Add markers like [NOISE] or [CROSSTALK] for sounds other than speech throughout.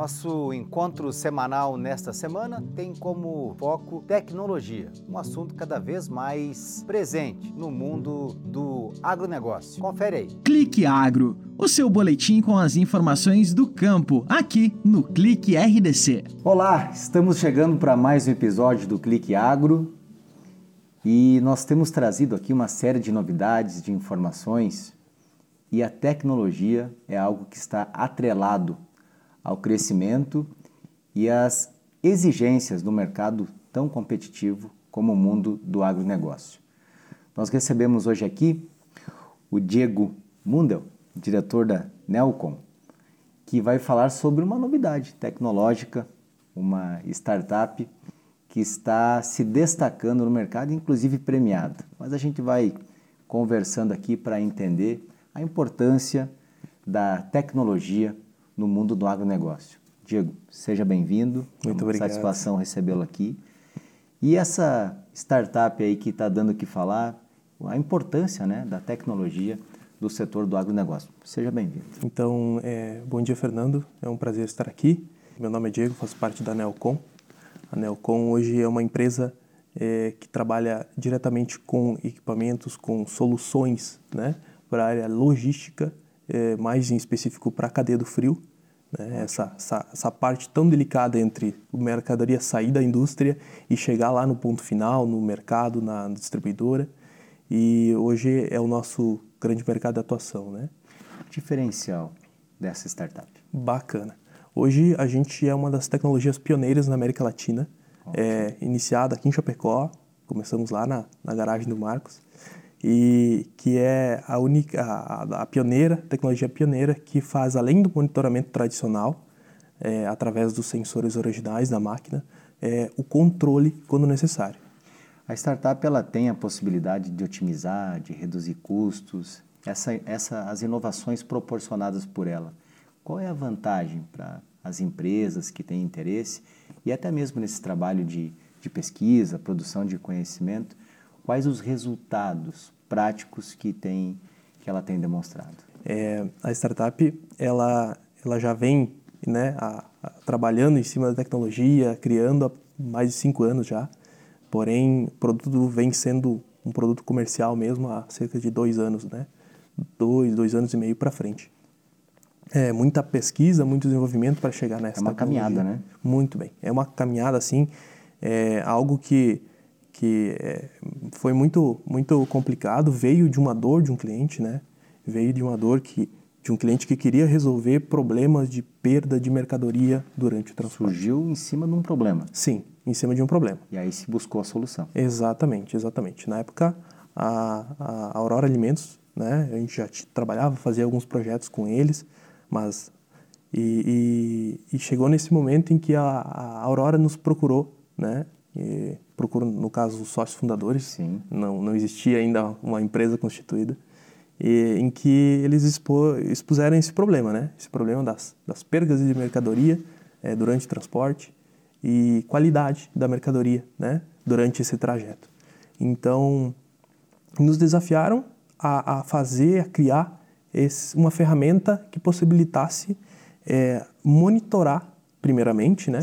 Nosso encontro semanal nesta semana tem como foco tecnologia, um assunto cada vez mais presente no mundo do agronegócio. Confere aí. Clique Agro, o seu boletim com as informações do campo, aqui no Clique RDC. Olá, estamos chegando para mais um episódio do Clique Agro e nós temos trazido aqui uma série de novidades, de informações e a tecnologia é algo que está atrelado ao crescimento e às exigências do mercado tão competitivo como o mundo do agronegócio. Nós recebemos hoje aqui o Diego Mundel, diretor da Nelcom, que vai falar sobre uma novidade tecnológica, uma startup que está se destacando no mercado, inclusive premiada. Mas a gente vai conversando aqui para entender a importância da tecnologia no mundo do agronegócio. Diego, seja bem-vindo. Muito é obrigado. Satisfação recebê-lo aqui. E essa startup aí que está dando o que falar, a importância né, da tecnologia do setor do agronegócio. Seja bem-vindo. Então, é, bom dia, Fernando. É um prazer estar aqui. Meu nome é Diego, faço parte da Nelcom. A Nelcom hoje é uma empresa é, que trabalha diretamente com equipamentos, com soluções né, para a área logística, é, mais em específico para a cadeia do frio. Né, essa, essa, essa, parte tão delicada entre a mercadoria sair da indústria e chegar lá no ponto final, no mercado, na distribuidora. E hoje é o nosso grande mercado de atuação. Né? Diferencial dessa startup? Bacana. Hoje a gente é uma das tecnologias pioneiras na América Latina, é, iniciada aqui em Chapecó, começamos lá na, na garagem do Marcos, e que é a única, a, pioneira, tecnologia pioneira que faz além do monitoramento tradicional, é, através dos sensores originais da máquina, é, o controle quando necessário. A startup ela tem a possibilidade de otimizar, de reduzir custos, essa, essa, as inovações proporcionadas por ela. Qual é a vantagem para as empresas que têm interesse e até mesmo nesse trabalho de, de pesquisa, produção de conhecimento, quais os resultados práticos que, tem, que ela tem demonstrado? É, a startup ela, ela já vem né, a, a, trabalhando em cima da tecnologia, criando há mais de cinco anos já, porém o produto vem sendo um produto comercial mesmo há cerca de dois anos, né? dois, dois anos e meio para frente. É, muita pesquisa, muito desenvolvimento para chegar nessa. É uma caminhada, né? Muito bem. É uma caminhada, assim, é algo que, que é, foi muito, muito complicado. Veio de uma dor de um cliente, né? Veio de uma dor que, de um cliente que queria resolver problemas de perda de mercadoria durante o transporte. Surgiu em cima de um problema. Sim, em cima de um problema. E aí se buscou a solução. Exatamente, exatamente. Na época, a, a Aurora Alimentos, né? A gente já trabalhava, fazia alguns projetos com eles mas e, e, e, chegou nesse momento em que a, a Aurora nos procurou, né? E procurou, no caso, os sócios fundadores. Sim. Não, não existia ainda uma empresa constituída. E, em que eles expo, expuseram esse problema, né? Esse problema das, das perdas de mercadoria é, durante o transporte e qualidade da mercadoria, né? Durante esse trajeto. Então, nos desafiaram a, a fazer, a criar esse, uma ferramenta que possibilitasse é, monitorar, primeiramente, né,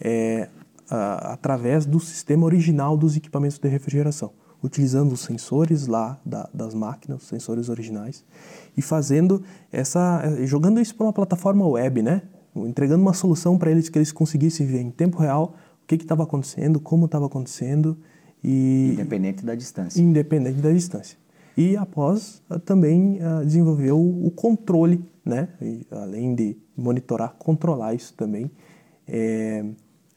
é, através do sistema original dos equipamentos de refrigeração, utilizando os sensores lá da, das máquinas, os sensores originais, e fazendo essa, é, jogando isso para uma plataforma web, né, entregando uma solução para eles que eles conseguissem ver em tempo real o que estava acontecendo, como estava acontecendo e independente da distância. Independente da distância e após ah, também uh, desenvolveu o controle, né? E, além de monitorar, controlar isso também é,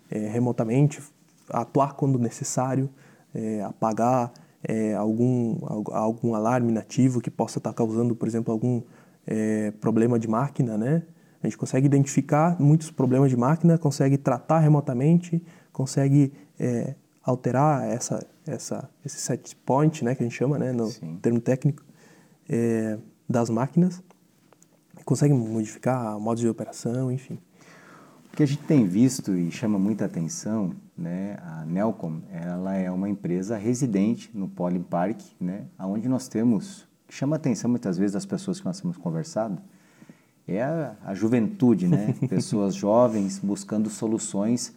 é, remotamente, atuar quando necessário, é, apagar é, algum, algum alarme nativo que possa estar causando, por exemplo, algum é, problema de máquina, né? A gente consegue identificar muitos problemas de máquina, consegue tratar remotamente, consegue é, alterar essa, essa, esse set point, né, que a gente chama, né, no Sim. termo técnico, é, das máquinas, consegue modificar modos de operação, enfim. Que a gente tem visto e chama muita atenção, né, a Nelcom, ela é uma empresa residente no Poly Park, né, onde nós temos, que chama a atenção muitas vezes das pessoas que nós temos conversado, é a, a juventude, né? [LAUGHS] Pessoas jovens buscando soluções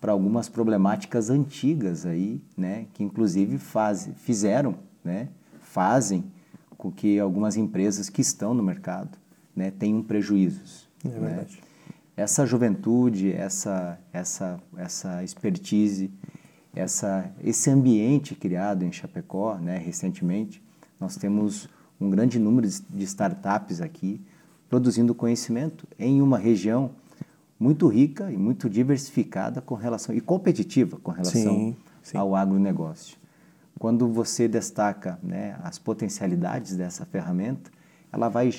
para algumas problemáticas antigas aí, né? Que inclusive faz, fizeram, né? Fazem com que algumas empresas que estão no mercado, né? Tenham prejuízos. É verdade. Né? Essa juventude, essa essa essa expertise, essa esse ambiente criado em Chapecó, né? Recentemente, nós temos um grande número de startups aqui produzindo conhecimento em uma região muito rica e muito diversificada com relação e competitiva com relação Sim, sim. ao agronegócio. Quando você destaca né, as potencialidades dessa ferramenta, ela vai,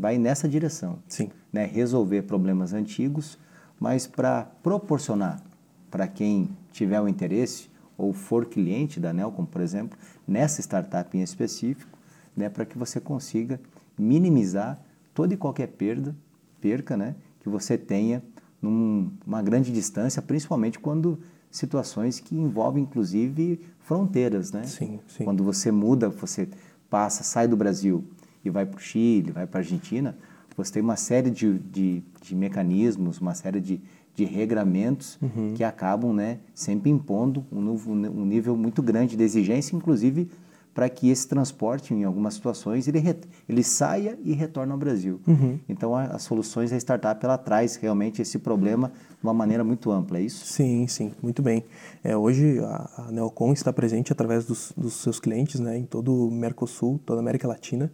vai nessa direção. Sim. Né, resolver problemas antigos, mas para proporcionar para quem tiver o interesse ou for cliente da Nelcom, por exemplo, nessa startup em específico, né, para que você consiga minimizar toda e qualquer perda, perca, né, que você tenha numa grande distância, principalmente quando situações que envolvem inclusive fronteiras, né? Sim, sim. Quando você muda, você passa, sai do Brasil e vai para o Chile, vai para a Argentina, você tem uma série de, de, de mecanismos, uma série de, de regramentos Uhum. que acabam né, sempre impondo um, novo, um nível muito grande de exigência, inclusive para que esse transporte, em algumas situações, ele, ele saia e retorne ao Brasil. Uhum. Então, a- as soluções da startup, ela traz realmente esse problema de uma maneira muito ampla, é isso? Sim, sim, muito bem. É, hoje a, a Neocom está presente através dos, dos seus clientes né, em todo o Mercosul, toda a América Latina.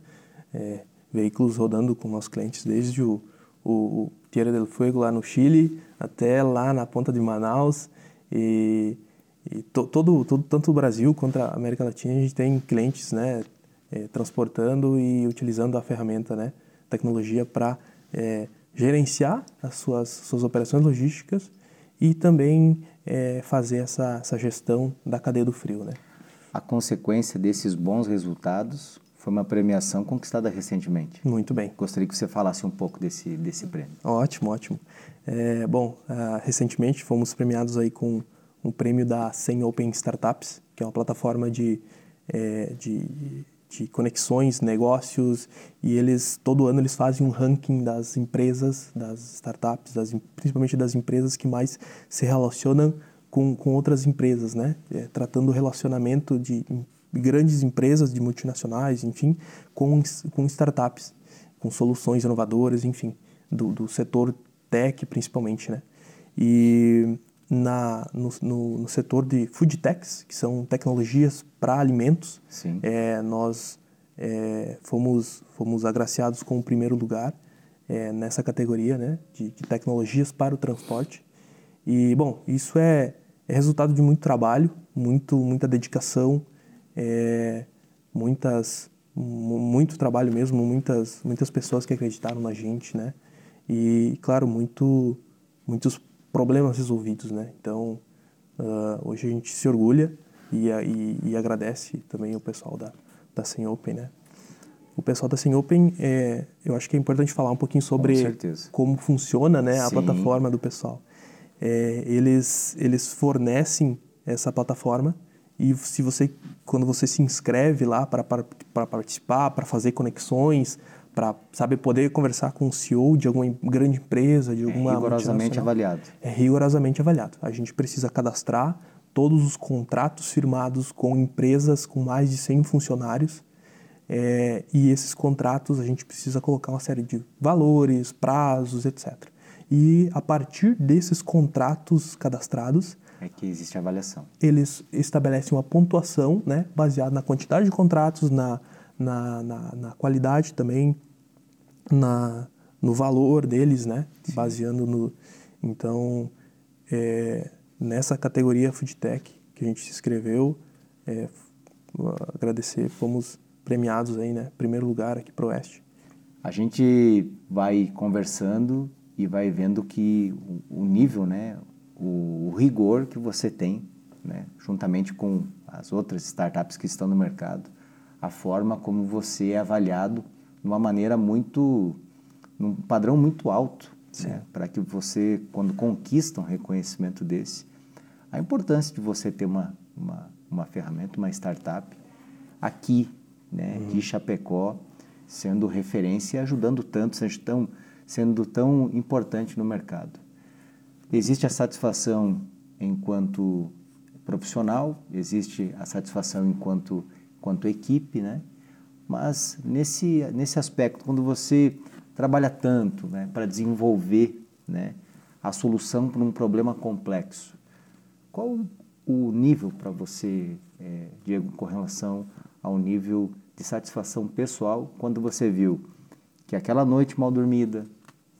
É, veículos rodando com nossos clientes desde o, o, Tierra del Fuego lá no Chile até lá na ponta de Manaus. E, e to, todo, todo, tanto o Brasil quanto a América Latina, a gente tem clientes né, é, transportando e utilizando a ferramenta, né, tecnologia para é, gerenciar as suas, suas operações logísticas e também é, fazer essa, essa gestão da cadeia do frio, né? A consequência desses bons resultados foi uma premiação conquistada recentemente. Muito bem. Gostaria que você falasse um pouco desse, desse prêmio. Ótimo, ótimo. É, bom, ah, recentemente fomos premiados aí com um prêmio da 100 Open Startups, que é uma plataforma de, é, de, de conexões, negócios, e eles, todo ano, eles fazem um ranking das empresas, das startups, das, principalmente das empresas que mais se relacionam com, com outras empresas, né? É, tratando o relacionamento de grandes empresas, de multinacionais, enfim, com, com startups, com soluções inovadoras, enfim, do, do setor tech principalmente, né? E na, no, no, no setor de food techs, que são tecnologias para alimentos, Sim. é, nós é, fomos, fomos agraciados com o primeiro lugar é, nessa categoria né, de, de tecnologias para o transporte. E, bom, isso é, é resultado de muito trabalho, muito, muita dedicação, é, muitas, mu- muito trabalho mesmo, muitas, muitas pessoas que acreditaram na gente, né? E, claro, muito, muitos problemas resolvidos, né? Então, ah, hoje a gente se orgulha e, e, e agradece também o pessoal da, da Sem Open, né? O pessoal da Sem Open, é, eu acho que é importante falar um pouquinho sobre certeza. como funciona né, a Sim. plataforma do pessoal. É, eles, eles fornecem essa plataforma e se você, quando você se inscreve lá para participar, para fazer conexões, para saber poder conversar com o CEO de alguma grande empresa, de É alguma rigorosamente multinacional, avaliado. é rigorosamente avaliado. A gente precisa cadastrar todos os contratos firmados com empresas com mais de 100 funcionários. é, e esses contratos a gente precisa colocar uma série de valores, prazos, etc. E a partir desses contratos cadastrados, É que existe avaliação. eles estabelecem uma pontuação né, baseada na quantidade de contratos, na, na, na, na qualidade também, na, no valor deles, né, baseando no... Então, é, nessa categoria Food Tech que a gente se inscreveu, é, agradecer, fomos premiados aí, né, primeiro lugar aqui pro Oeste. A gente vai conversando e vai vendo que o, o nível, né, o, rigor que você tem, né, juntamente com as outras startups que estão no mercado, a forma como você é avaliado de uma maneira muito, num padrão muito alto, né, para que você, quando conquista um reconhecimento desse, a importância de você ter uma, uma, uma ferramenta, uma startup aqui, né, de Chapecó, sendo referência e ajudando tantos. Então, sendo tão importante no mercado. Existe a satisfação enquanto profissional, existe a satisfação enquanto, enquanto equipe, né? Mas nesse, nesse aspecto, quando você trabalha tanto né, para desenvolver né, a solução para um problema complexo, qual o nível para você, é, Diego, com relação ao nível de satisfação pessoal quando você viu que aquela noite mal dormida,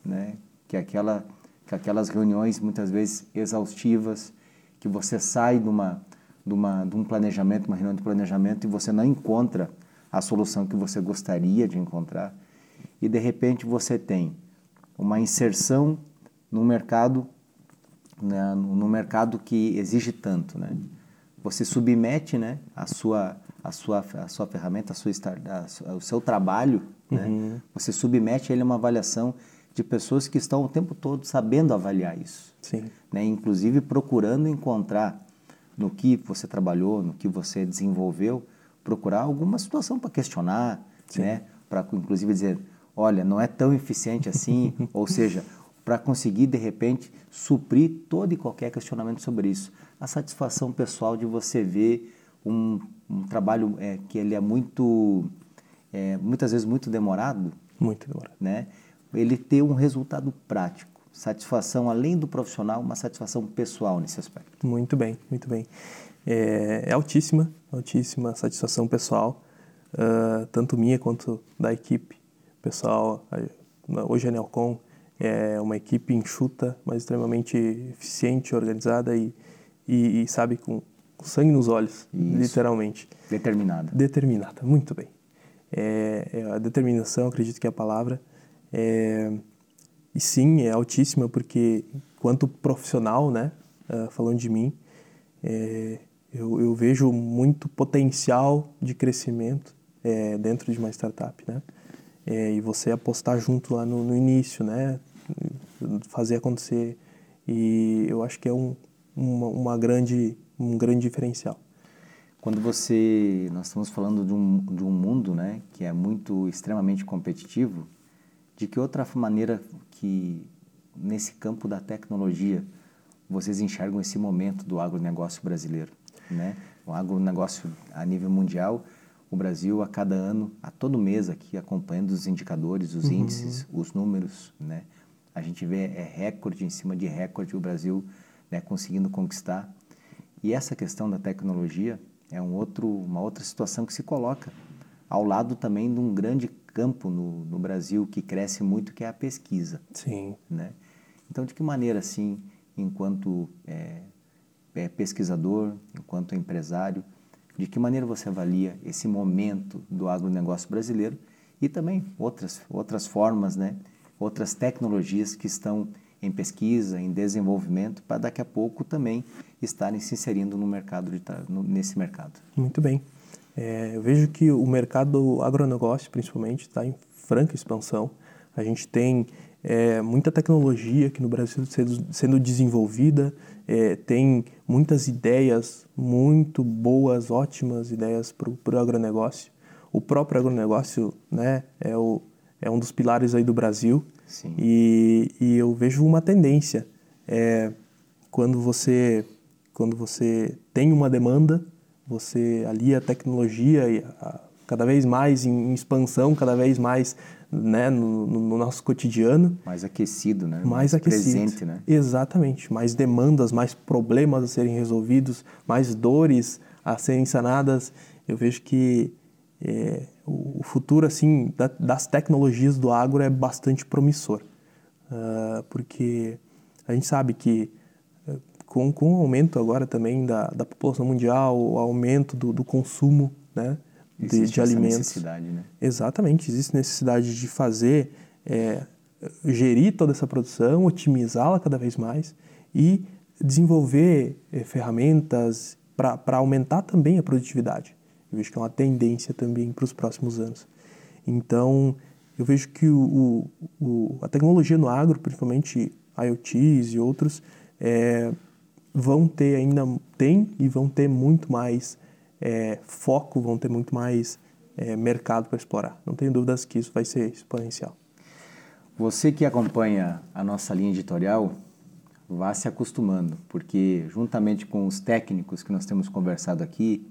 né, que, aquela, que aquelas reuniões muitas vezes exaustivas, que você sai de, uma, de, uma, de um planejamento, uma reunião de planejamento e você não encontra a solução que você gostaria de encontrar e de repente você tem uma inserção no mercado né, no mercado que exige tanto, né? Você submete, né, a sua a sua a sua ferramenta, a sua a, o seu trabalho, né? uhum. né? Você submete ele a uma avaliação de pessoas que estão o tempo todo sabendo avaliar isso, Sim. né? Inclusive procurando encontrar no que você trabalhou, no que você desenvolveu, procurar alguma situação para questionar, Sim. né? Para inclusive dizer, olha, não é tão eficiente assim, [LAUGHS] ou seja, para conseguir de repente suprir todo e qualquer questionamento sobre isso. A satisfação pessoal de você ver um, um trabalho é, que ele é muito, é, muitas vezes muito demorado, muito demorado, né? Ele ter um resultado prático, satisfação além do profissional, uma satisfação pessoal nesse aspecto. Muito bem, muito bem. É, é altíssima, altíssima satisfação pessoal, uh, tanto minha quanto da equipe. Pessoal, hoje a Nelcom é uma equipe enxuta, mas extremamente eficiente, organizada e, e, e sabe, com, com, sangue nos olhos, Isso. literalmente. Determinada. Determinada, muito bem. É, é, a determinação, acredito que é a palavra. É, e sim, é altíssima, porque quanto profissional, né, uh, falando de mim, é, eu, eu, vejo muito potencial de crescimento é, dentro de uma startup, né? É, e você apostar junto lá no, no, início, né? Fazer acontecer. E eu acho que é um, uma, uma grande, um grande diferencial. Quando você, nós estamos falando de um, de um mundo, né, que é muito extremamente competitivo, de que outra maneira que nesse campo da tecnologia vocês enxergam esse momento do agronegócio brasileiro, né? O agronegócio a nível mundial o Brasil a cada ano, a todo mês aqui, acompanhando os indicadores, os uhum. índices, os números, né? A gente vê é recorde em cima de recorde o Brasil né, conseguindo conquistar. E essa questão da tecnologia é um outro, uma outra situação que se coloca ao lado também de um grande campo no, no Brasil que cresce muito, que é a pesquisa. Sim. Né? Então, de que maneira, assim, enquanto é, é pesquisador, enquanto empresário, de que maneira você avalia esse momento do agronegócio brasileiro e também outras, outras formas, né? outras tecnologias que estão em pesquisa, em desenvolvimento, para daqui a pouco também estarem se inserindo no mercado de, no, nesse mercado. Muito bem. É, eu vejo que o mercado do agronegócio, principalmente, está em franca expansão. A gente tem é, muita tecnologia aqui no Brasil sendo, sendo desenvolvida, é, tem muitas ideias muito boas, ótimas ideias para o agronegócio. O próprio agronegócio né, é, o, é um dos pilares aí do Brasil Sim. E, e eu vejo uma tendência. É, quando, você, quando você tem uma demanda, você alia a tecnologia e cada vez mais em, expansão, cada vez mais né, no, no, nosso cotidiano. Mais aquecido, né? Mais, mais aquecido. presente, né? Exatamente. Mais demandas, mais problemas a serem resolvidos, mais dores a serem sanadas. Eu vejo que é, o futuro assim da, das tecnologias do agro é bastante promissor, uh, porque a gente sabe que com, com o aumento agora também da, da população mundial, o aumento do, do consumo, né? de, de alimentos. necessidade, né? Exatamente, existe necessidade de fazer, é, gerir toda essa produção, otimizá-la cada vez mais e desenvolver é, ferramentas para aumentar também a produtividade. Eu vejo que é uma tendência também para os próximos anos. Então, eu vejo que o, o, a tecnologia no agro, principalmente IoTs e outros, é, vão ter ainda, tem e vão ter muito mais é, foco, vão ter muito mais é, mercado para explorar. Não tenho dúvidas que isso vai ser exponencial. Você que acompanha a nossa linha editorial, vá se acostumando, porque juntamente com os técnicos que nós temos conversado aqui,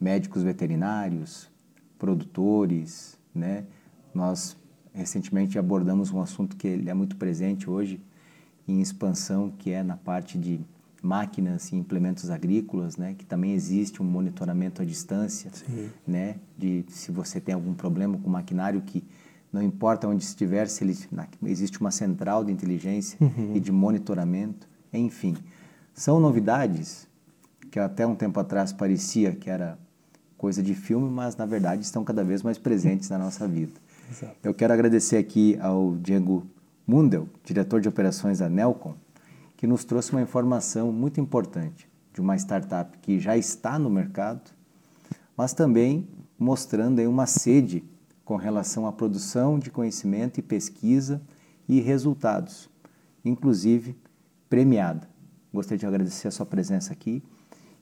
médicos veterinários, produtores, né? Nós recentemente abordamos um assunto que ele é muito presente hoje em expansão, que é na parte de máquinas e implementos agrícolas, né? Que também existe um monitoramento à distância, Sim. né? De se você tem algum problema com o maquinário que não importa onde estiver, se ele, existe uma central de inteligência Uhum. e de monitoramento, enfim. São novidades que até um tempo atrás parecia que era coisa de filme, mas na verdade estão cada vez mais presentes na nossa vida. Exato. Eu quero agradecer aqui ao Diego Mundel, diretor de operações da Nelcom, que nos trouxe uma informação muito importante de uma startup que já está no mercado, mas também mostrando aí uma sede com relação à produção de conhecimento e pesquisa e resultados, inclusive premiada. Gostaria de agradecer a sua presença aqui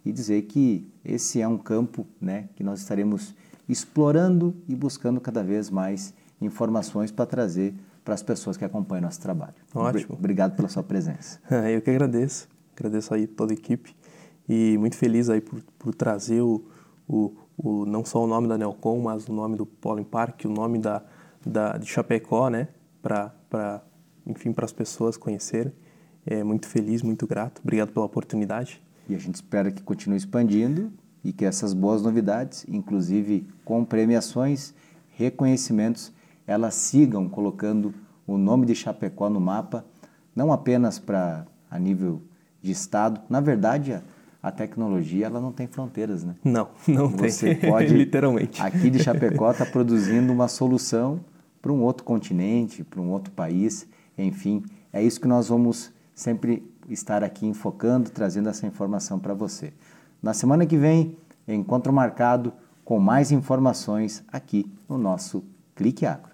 e dizer que esse é um campo né, que nós estaremos explorando e buscando cada vez mais informações para trazer para as pessoas que acompanham nosso trabalho. Ótimo. Obrigado pela sua presença. [LAUGHS] Eu que agradeço. Agradeço aí toda a equipe e muito feliz aí por, por trazer o, o, o, não só o nome da Nelcom, mas o nome do Pollen Park, o nome da, da, de Chapecó, né? Para, enfim, para as pessoas conhecerem. É, muito feliz, muito grato. Obrigado pela oportunidade. E a gente espera que continue expandindo e que essas boas novidades, inclusive com premiações, reconhecimentos, elas sigam colocando o nome de Chapecó no mapa, não apenas para a nível de estado. Na verdade, a, a, tecnologia ela não tem fronteiras, né? Não, não Você tem. [LAUGHS] pode literalmente. Aqui de Chapecó está produzindo uma solução para um outro continente, para um outro país, enfim, é isso que nós vamos sempre estar aqui enfocando, trazendo essa informação para você. Na semana que vem, encontro marcado com mais informações aqui no nosso Clique Agro.